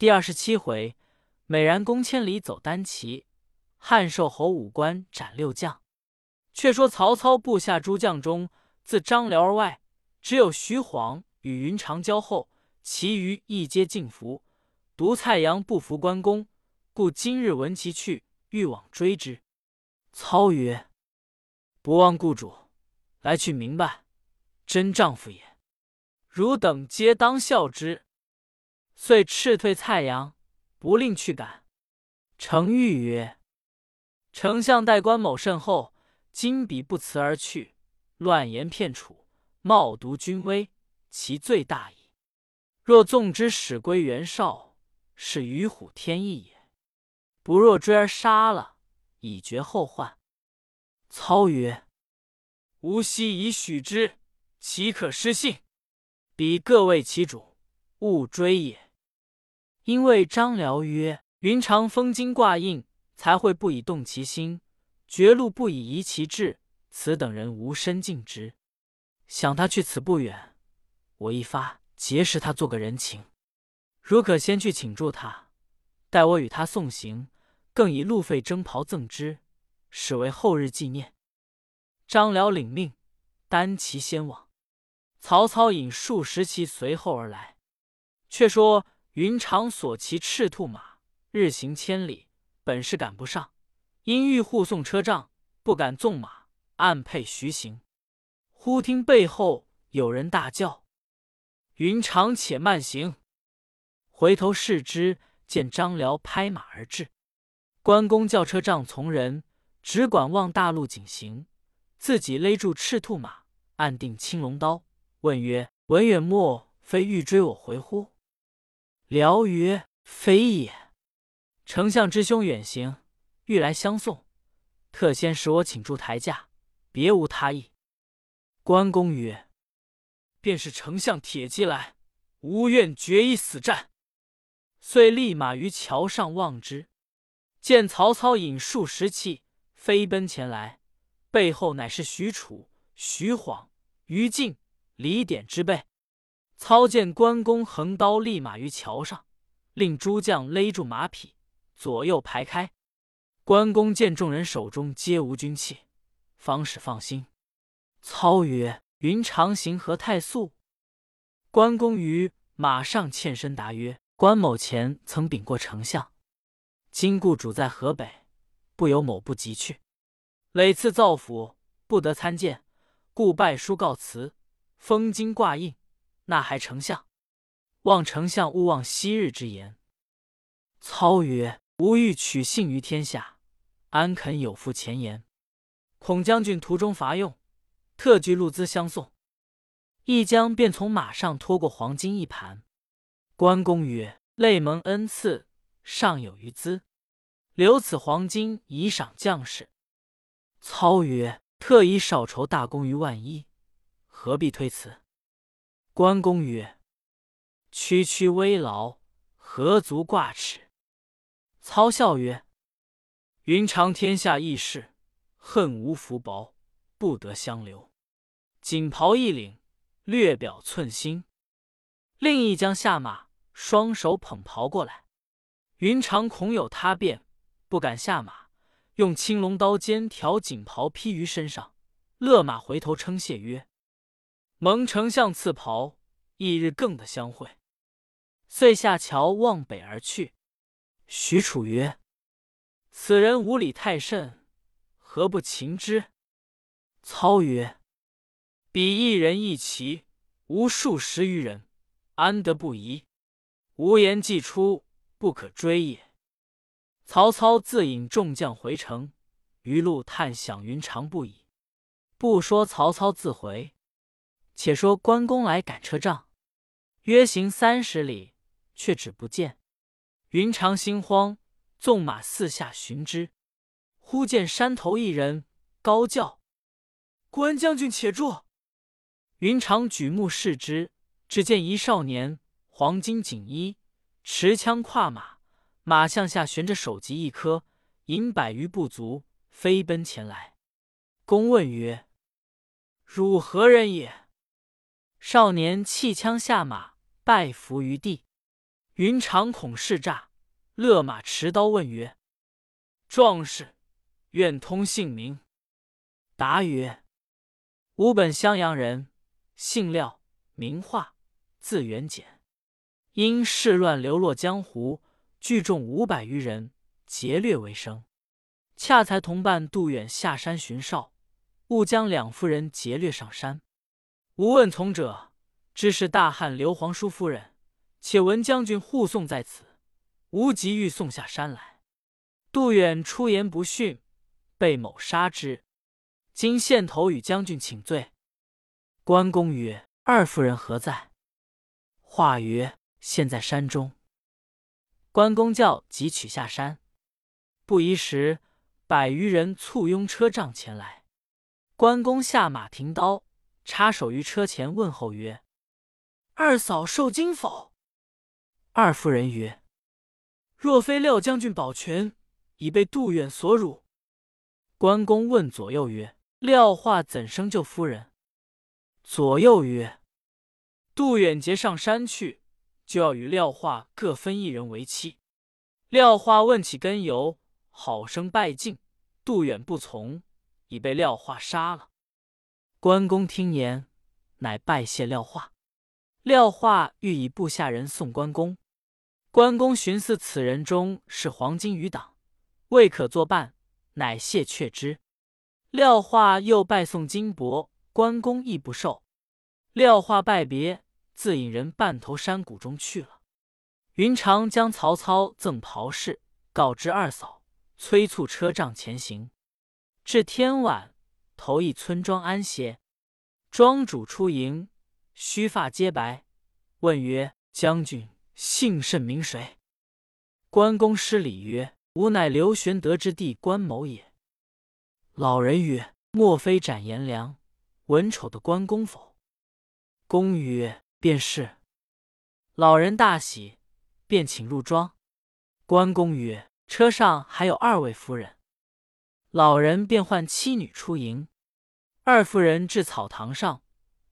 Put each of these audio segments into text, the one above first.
第二十七回，美髯公千里走单骑，汉寿侯五关斩六将。却说曹操部下诸将中，自张辽而外，只有徐晃与云长交厚，其余亦皆尽服。独蔡阳不服关公，故今日闻其去，欲往追之。操曰：“不忘故主，来去明白，真丈夫也。汝等皆当效之。”遂斥退蔡阳，不令去赶。程昱曰：“丞相待关某甚厚，今彼不辞而去，乱言骗楚，冒渎君威，其罪大矣。若纵之，使归袁绍，是与虎添翼也。不若追而杀了，以绝后患。”操曰：“吾昔已许之，岂可失信？彼各为其主，勿追也。”因为张辽曰：“云长封金挂印，才会不以动其心；绝路不以移其志。此等人无身尽之，想他去此不远，我一发结识他，做个人情。如可先去请住他，待我与他送行，更以路费征袍赠之，使为后日纪念。”张辽领命，单骑先往。曹操引数十骑随后而来。却说。云长所骑赤兔马，日行千里，本是赶不上，因欲护送车仗，不敢纵马，暗配徐行。忽听背后有人大叫：“云长，且慢行！”回头视之，见张辽拍马而至。关公叫车仗从人，只管望大路紧行，自己勒住赤兔马，按定青龙刀，问曰：“文远莫非欲追我回乎？”辽曰：“非也，丞相之兄远行，欲来相送，特先使我请住台驾，别无他意。”关公曰：“便是丞相铁骑来，无愿决一死战。”遂立马于桥上望之，见曹操引数十骑飞奔前来，背后乃是许褚、徐晃、于禁、李典之辈。操见关公横刀立马于桥上，令诸将勒住马匹，左右排开。关公见众人手中皆无军器，方始放心。操曰：“云长行何太速？”关公于马上欠身答曰：“关某前曾禀过丞相，今故主在河北，不由某不急去。累次造府，不得参见，故拜书告辞，封金挂印。”那还丞相，望丞相勿忘昔日之言。操曰：“吾欲取信于天下，安肯有负前言？孔将军途中乏用，特具路资相送。”一将便从马上拖过黄金一盘。关公曰：“累蒙恩赐，尚有余资，留此黄金以赏将士。”操曰：“特以少酬大功于万一，何必推辞？”关公曰：“区区微劳，何足挂齿？”操笑曰：“云长天下义士，恨无福薄，不得相留。锦袍一领，略表寸心。”另一将下马，双手捧袍过来。云长恐有他变，不敢下马，用青龙刀尖挑锦袍披于身上，勒马回头称谢曰。蒙丞相赐袍，翌日更得相会。遂下桥望北而去。许褚曰：“此人无礼太甚，何不擒之？”操曰：“彼一人一骑，无数十余人，安得不疑？无言既出，不可追也。”曹操自引众将回城，余路叹响云长不已。不说曹操自回。且说关公来赶车仗，约行三十里，却只不见。云长心慌，纵马四下寻之。忽见山头一人，高叫：“关将军，且住！”云长举目视之，只见一少年，黄金锦衣，持枪跨马，马项下悬着首级一颗，引百余步卒飞奔前来。公问曰：“汝何人也？”少年弃枪下马，拜伏于地。云长恐势诈，勒马持刀问曰：“壮士，愿通姓名。”答曰：“吾本襄阳人，姓廖，名化，字元简。因事乱流落江湖，聚众五百余人，劫掠为生。恰才同伴杜远下山巡哨，误将两夫人劫掠上山。吾问从者，知是大汉刘皇叔夫人。”且闻将军护送在此，无急欲送下山来。杜远出言不逊，被某杀之。今县头与将军请罪。关公曰：“二夫人何在？”话曰：“现在山中。”关公叫即取下山。不一时，百余人簇拥车仗前来。关公下马停刀，插手于车前问候曰：“二嫂受惊否？”二夫人曰：“若非廖将军保全，已被杜远所辱。”关公问左右曰：“廖化怎生救夫人？”左右曰：“杜远劫上山去，就要与廖化各分一人为妻。廖化问起根由，好生拜敬。杜远不从，已被廖化杀了。”关公听言，乃拜谢廖化。廖化欲以部下人送关公。关公寻思此人中是黄金余党，未可作伴，乃谢却之。廖化又拜送金帛，关公亦不受。廖化拜别，自引人半投山谷中去了。云长将曹操赠袍饰告知二嫂，催促车仗前行。至天晚，投一村庄安歇。庄主出迎，须发皆白，问曰：“将军。”姓甚名谁？关公施礼曰：“吾乃刘玄德之弟关某也。”老人曰：“莫非斩颜良、文丑的关公否？”公曰：“便是。”老人大喜，便请入庄。关公曰：“车上还有二位夫人。”老人便唤妻女出迎。二夫人至草堂上，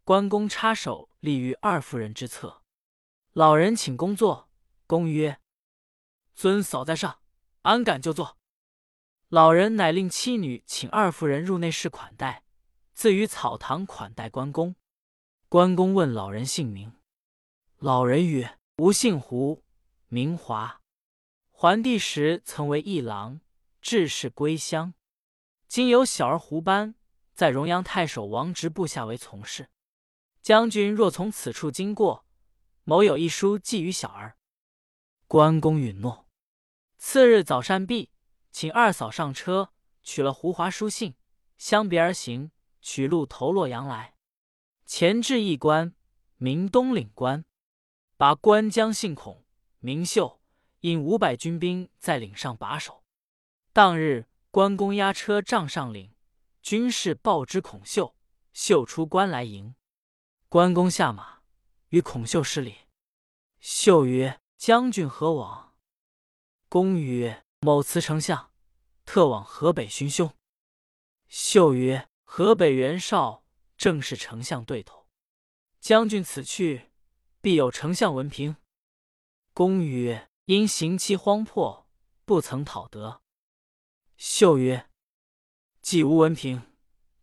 关公插手立于二夫人之侧。老人请公坐，公曰：“尊嫂在上，安敢就坐？”老人乃令妻女请二夫人入内室款待，自于草堂款待关公。关公问老人姓名，老人曰：“吾姓胡，名华。桓帝时曾为一郎，致仕归乡。今有小儿胡班在荣阳太守王直部下为从事。将军若从此处经过。”某有一书寄与小儿，关公允诺。次日早膳毕，请二嫂上车，取了胡华书信，相别而行，取路投洛阳来。前至一关，名东岭关，把关将姓孔，名秀，引五百军兵在岭上把守。当日，关公押车仗上岭，军士报之孔秀，秀出关来迎。关公下马。与孔秀施礼，秀曰：“将军何往？”公曰：“某辞丞相，特往河北寻兄。”秀曰：“河北袁绍正是丞相对头，将军此去，必有丞相文凭。”公曰：“因行期荒迫，不曾讨得。”秀曰：“既无文凭，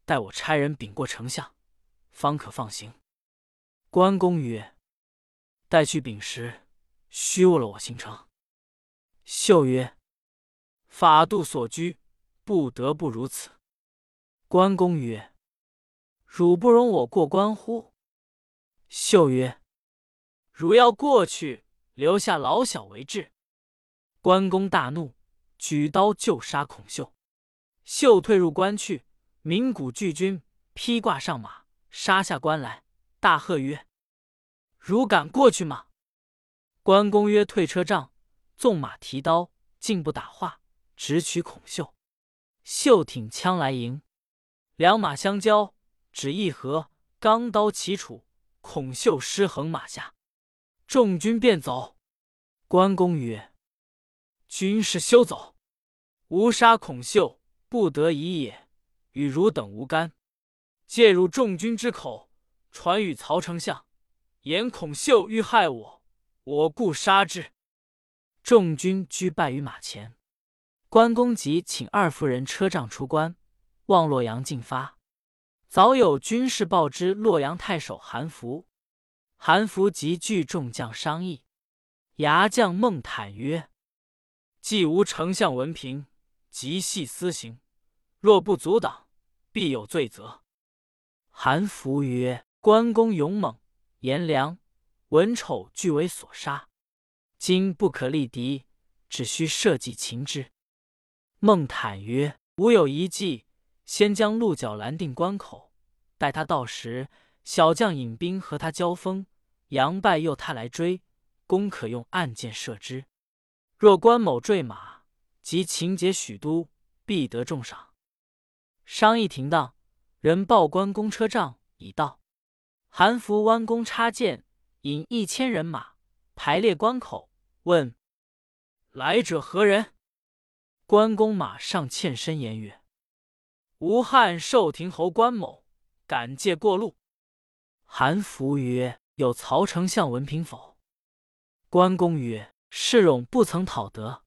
待我差人禀过丞相，方可放行。”关公曰：“待去禀时，虚误了我行程。”秀曰：“法度所拘，不得不如此。”关公曰：“汝不容我过关乎？”秀曰：“汝要过去，留下老小为质。”关公大怒，举刀就杀孔秀。秀退入关去，鸣鼓拒军，披挂上马，杀下关来。大喝曰：“汝敢过去吗？”关公曰：“退车仗，纵马提刀，竟不打话，直取孔秀。秀挺枪来迎，两马相交，只一合，钢刀齐杵，孔秀失衡马下，众军便走。关公曰：“军士休走，吾杀孔秀，不得已也，与汝等无干。借入众军之口。”传与曹丞相，言孔秀欲害我，我故杀之。众军俱败于马前。关公即请二夫人车仗出关，望洛阳进发。早有军士报知洛阳太守韩福，韩福即聚众将商议。牙将孟坦曰：“既无丞相文凭，即系私刑，若不阻挡，必有罪责。”韩福曰：“关公勇猛，颜良、文丑俱为所杀，今不可力敌，只需设计擒之。”孟坦曰：“吾有一计，先将鹿角拦定关口，待他到时，小将引兵和他交锋，佯败诱他来追。”公可用暗箭射之。若关某坠马，即擒劫许都，必得重赏。商议停当，人报关公车仗已到。韩福弯弓插箭，引一千人马排列关口，问来者何人？关公马上欠身言曰：“吴汉寿亭侯关某，敢借过路。”韩福曰：“有曹丞相文凭否？”关公曰：“世荣不曾讨得。”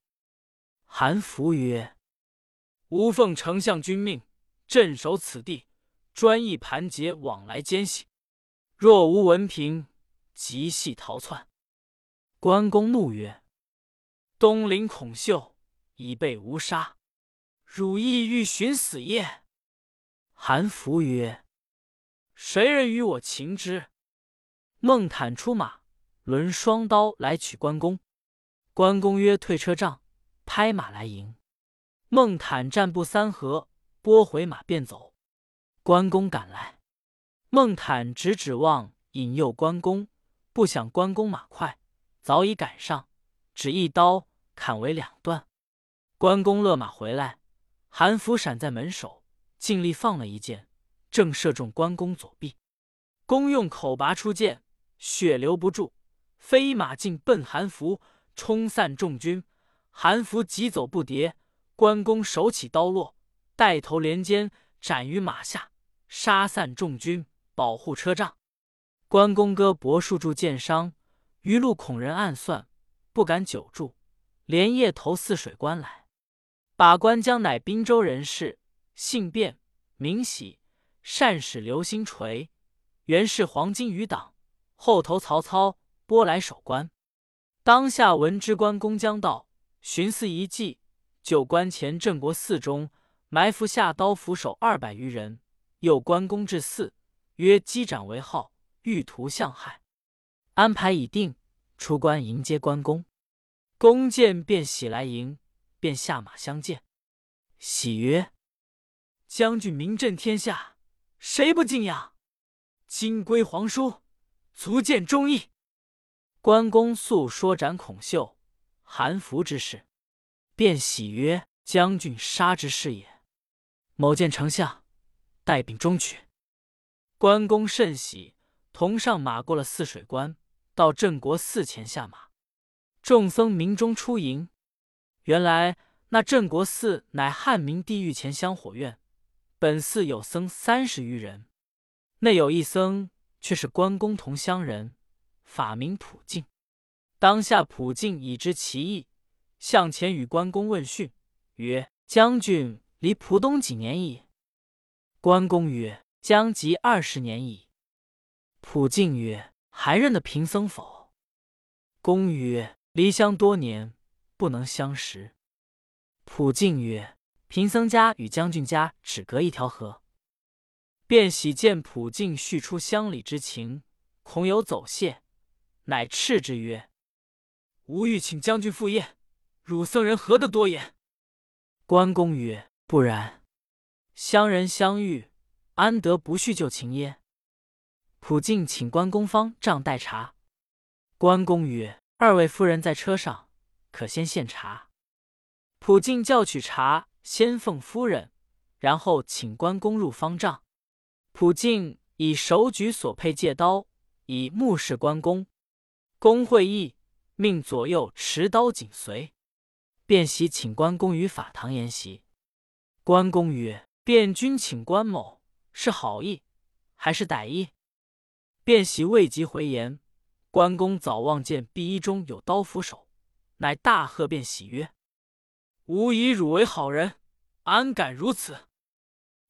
韩福曰：“吾奉丞相君命，镇守此地，专议盘结往来奸细。若无文凭，即系逃窜。”关公怒曰：“东陵孔秀已被吾杀，汝意欲寻死耶？”韩福曰：“谁人与我擒之？”孟坦出马。抡双刀来取关公，关公曰：“退车仗，拍马来迎。”孟坦战步三合，拨回马便走。关公赶来，孟坦只指望引诱关公，不想关公马快，早已赶上，只一刀砍为两段。关公勒马回来，韩福闪在门首，尽力放了一箭，正射中关公左臂。公用口拔出剑，血流不住。飞马进奔韩福，冲散众军。韩福急走不迭，关公手起刀落，带头连肩斩于马下，杀散众军，保护车仗。关公割柏树柱箭伤，余路恐人暗算，不敢久住，连夜投泗水关来。把关将乃滨州人士，姓卞，名喜，善使流星锤，原是黄巾余党，后投曹操。拨来守关，当下闻知关公将到，寻思一计，就关前镇国寺中埋伏下刀斧手二百余人，又关公至寺，曰：“击斩为号，欲图相害。”安排已定，出关迎接关公。公见便喜来迎，便下马相见。喜曰：“将军名震天下，谁不敬仰？今归皇叔，足见忠义。”关公诉说斩孔秀、韩福之事，便喜曰：“将军杀之是也。”某见丞相，带禀中取。关公甚喜，同上马过了泗水关，到镇国寺前下马。众僧鸣钟出迎。原来那镇国寺乃汉明帝御前香火院，本寺有僧三十余人，内有一僧却是关公同乡人。法名普净，当下普净已知其意，向前与关公问讯，曰：“将军离浦东几年矣？”关公曰：“将及二十年矣。”普净曰：“还认得贫僧否？”公曰：“离乡多年，不能相识。”普净曰：“贫僧家与将军家只隔一条河。”便喜见普净叙出乡里之情，恐有走谢。乃斥之曰：“吾欲请将军赴宴，汝僧人何得多言？”关公曰：“不然，乡人相遇，安得不叙旧情耶？”普净请关公方丈待茶。关公曰：“二位夫人在车上，可先献茶。”普净叫取茶，先奉夫人，然后请关公入方丈。普净以手举所佩戒刀，以目视关公。公会意，命左右持刀紧随，便席请关公于法堂筵席。关公曰：“便君请关某，是好意还是歹意？”便喜未及回言。关公早望见碧衣中有刀斧手，乃大喝便喜曰：“吾以汝为好人，安敢如此？”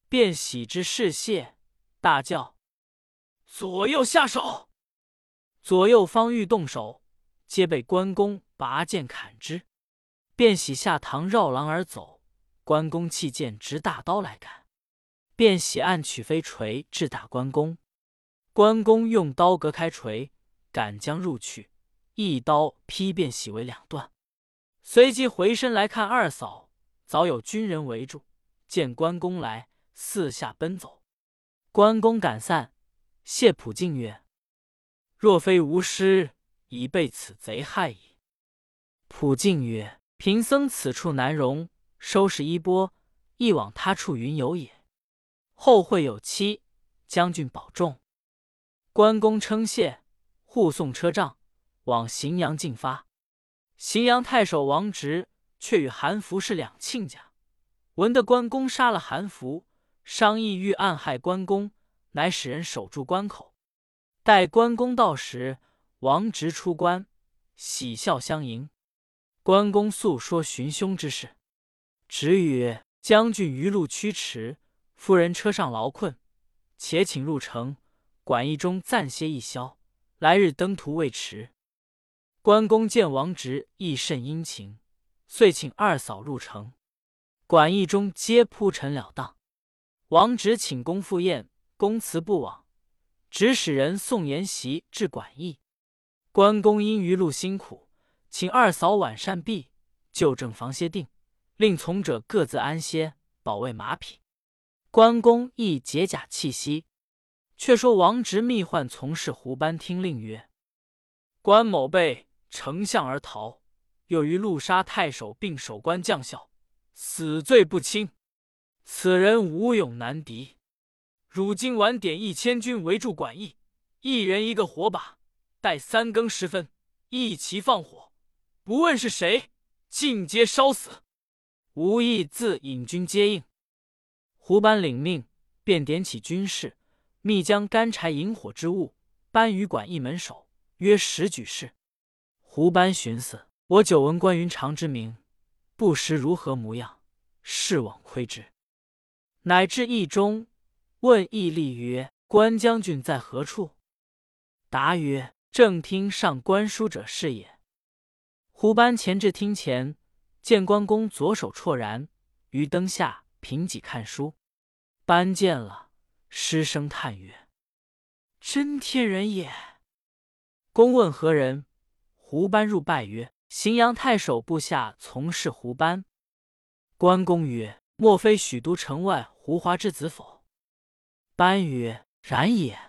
卞喜之士谢，大叫：“左右下手！”左右方欲动手，皆被关公拔剑砍之。卞喜下堂绕廊而走，关公弃剑执大刀来赶。卞喜暗取飞锤致打关公，关公用刀隔开锤，赶将入去，一刀劈卞喜为两段。随即回身来看二嫂，早有军人围住，见关公来，四下奔走。关公赶散，谢普敬曰：“若非吾师，已被此贼害矣。”普敬曰：“贫僧此处难容，收拾衣钵，亦往他处云游也。”后会有期，将军保重。关公称谢，护送车仗往荥阳进发。荥阳太守王直却与韩福是两亲家，闻得关公杀了韩福，商议欲暗害关公，乃使人守住关口。待关公到时，王直出关，喜笑相迎。关公诉说寻凶之事，直曰：“将军余路驱驰。”夫人车上劳困，且请入城馆驿中暂歇一宵，来日登途未迟。关公见王直亦甚殷勤，遂请二嫂入城。馆驿中皆铺陈了当。王直请公赴宴，公辞不往，指使人送筵席至馆驿。关公因余路辛苦，请二嫂晚膳毕，就正房歇定，令从者各自安歇，保卫马匹。关公亦解甲气息。却说王直密唤从事胡班听令曰：“关某被丞相而逃，又于路杀太守并守关将校，死罪不轻。此人无勇难敌。汝今晚点一千军围住馆驿，一人一个火把，待三更时分，一齐放火，不问是谁，尽皆烧死。吾意自引军接应。”胡班领命，便点起军士，密将干柴引火之物搬于馆驿门首，约十举事。胡班寻思：我久闻关云长之名，不识如何模样，誓往窥之。乃至驿中，问驿吏曰：“关将军在何处？”答曰：“正听上官书者是也。”胡班前至厅前，见关公左手绰然于灯下凭几看书。班见了，失声叹曰：“真天人也！”公问何人，胡班入拜曰：“荥阳太守部下从事胡班。”关公曰：“莫非许都城外胡华之子否？”班曰：“然也。”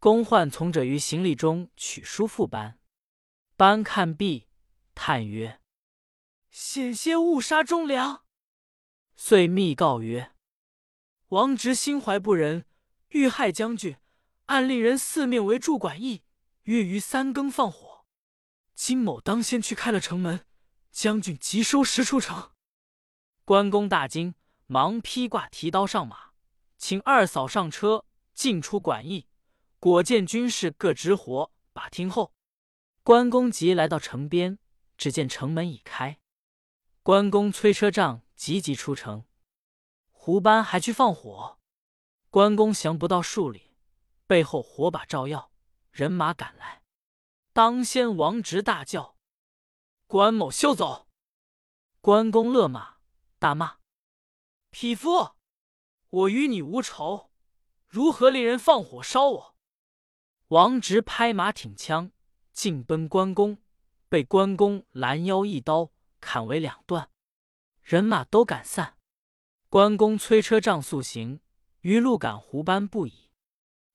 公唤从者于行李中取书副班，班看毕，叹曰：“险些误杀忠良。”遂密告曰。王直心怀不仁，欲害将军，暗令人四面围住馆驿，约于三更放火。金某当先去开了城门，将军即收拾出城。关公大惊，忙披挂提刀上马，请二嫂上车，进出馆驿。果见军士各执火把听候。关公即来到城边，只见城门已开。关公催车仗，急急出城。胡班还去放火，关公降不到数里，背后火把照耀，人马赶来。当先王直大叫：“关某休走！”关公勒马，大骂：“匹夫！我与你无仇，如何令人放火烧我？”王直拍马挺枪，进奔关公，被关公拦腰一刀砍为两段，人马都赶散。关公催车仗速行，余路赶胡班不已。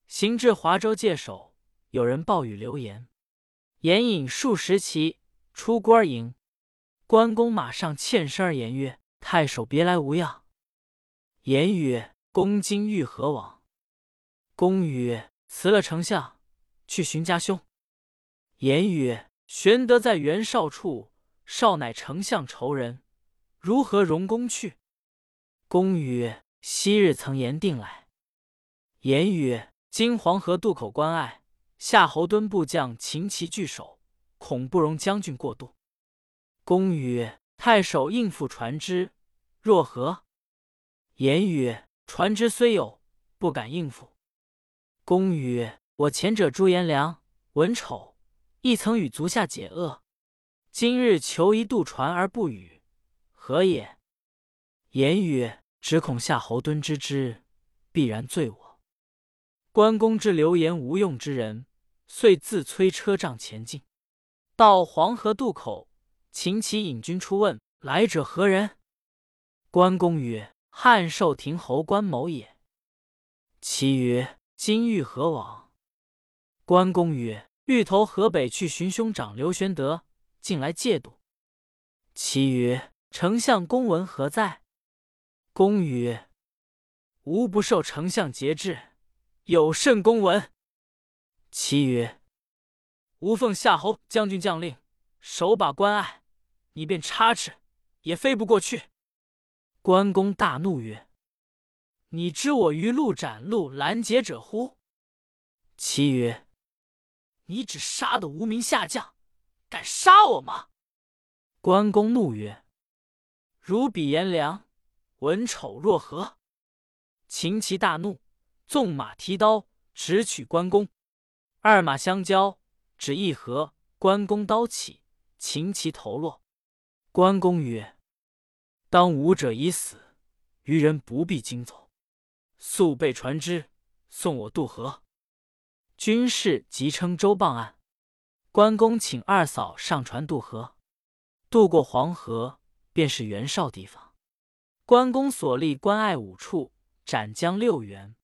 行至华州界首，有人报与刘言，言引数十骑出关营。关公马上欠身而言曰：“太守别来无恙？”言曰：“公今欲何往？”公曰：“辞了丞相，去寻家兄。”言曰：“玄德在袁绍处，少乃丞相仇人，如何容公去？”公曰：“昔日曾言定来。”言曰：“今黄河渡口关隘，夏侯惇部将秦其拒守，恐不容将军过渡。”公曰：“太守应付船只，若何？”言曰：“船只虽有，不敢应付。”公曰：“我前者朱颜良、文丑，亦曾与足下解厄。今日求一渡船而不与，何也？”言曰：“只恐夏侯惇知之，必然罪我。”关公知流言无用之人，遂自催车仗前进。到黄河渡口，秦琪引军出问：“来者何人？”关公曰：“汉寿亭侯关某也。”其曰。今欲何往？关公曰：“欲投河北去寻兄长刘玄德，近来借渡。”其曰：“丞相公文何在？”公曰：“吾不受丞相节制，有甚公文？”其曰：“吾奉夏侯将军将令，守把关隘，你便插翅也飞不过去。”关公大怒曰。你知我于路斩路拦截者乎？其曰：“你只杀的无名下将，敢杀我吗？”关公怒曰：“如比颜良、文丑若何？”秦齐大怒，纵马提刀直取关公。二马相交，只一合，关公刀起，秦齐头落。关公曰：“当武者已死，余人不必惊走。”速备船只，送我渡河。军士即称周棒案。关公请二嫂上船渡河。渡过黄河，便是袁绍地方。关公所立关隘五处，斩将六员。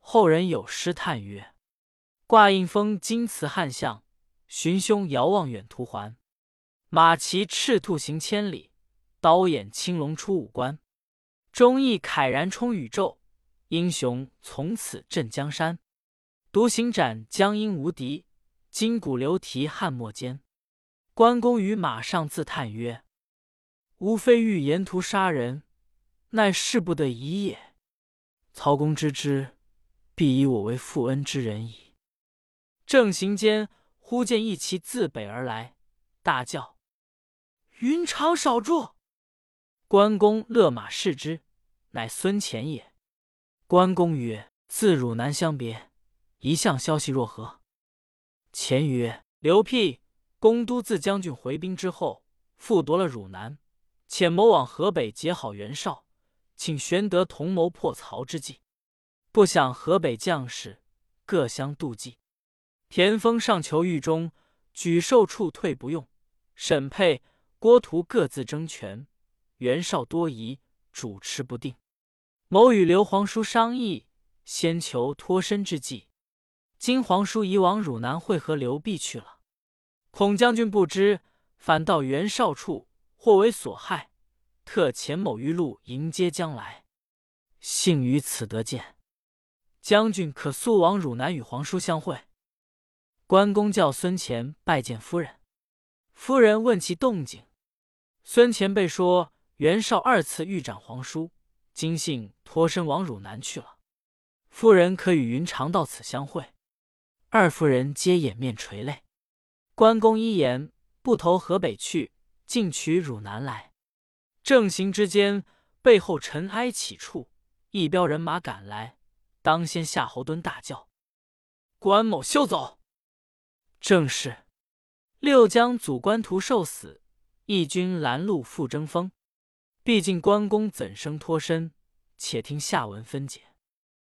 后人有诗叹曰：“挂印封金瓷汉相，寻兄遥望远途还。马骑赤兔行千里，刀眼青龙出五关。忠义慨然冲宇宙。”英雄从此镇江山，独行斩江阴无敌，金鼓流蹄汉末间。关公于马上自叹曰：“吾非欲沿途杀人，乃事不得已也。曹公知之，必以我为负恩之人矣。”正行间，忽见一骑自北而来，大叫：“云长少住！”关公勒马视之，乃孙乾也。关公曰：“自汝南相别，一向消息若何？”前曰：“刘辟、公都自将军回兵之后，复夺了汝南，且谋往河北结好袁绍，请玄德同谋破曹之计。不想河北将士各相妒忌。田丰上求狱中，举受处退不用；沈沛、郭图各自争权，袁绍多疑，主持不定。”某与刘皇叔商议，先求脱身之计。今皇叔已往汝南会合刘辟去了，孔将军不知，反到袁绍处，或为所害，特遣某于路迎接将来。幸于此得见，将军可速往汝南与皇叔相会。关公叫孙乾拜见夫人，夫人问其动静，孙乾被说袁绍二次欲斩皇叔。今幸脱身往汝南去了，夫人可与云长到此相会。二夫人皆掩面垂泪。关公一言不投河北去，竟取汝南来。正行之间，背后尘埃起处，一彪人马赶来。当先夏侯惇大叫：“关某休走！”正是六将阻关图受死，一军拦路复争锋。毕竟关公怎生脱身？且听下文分解。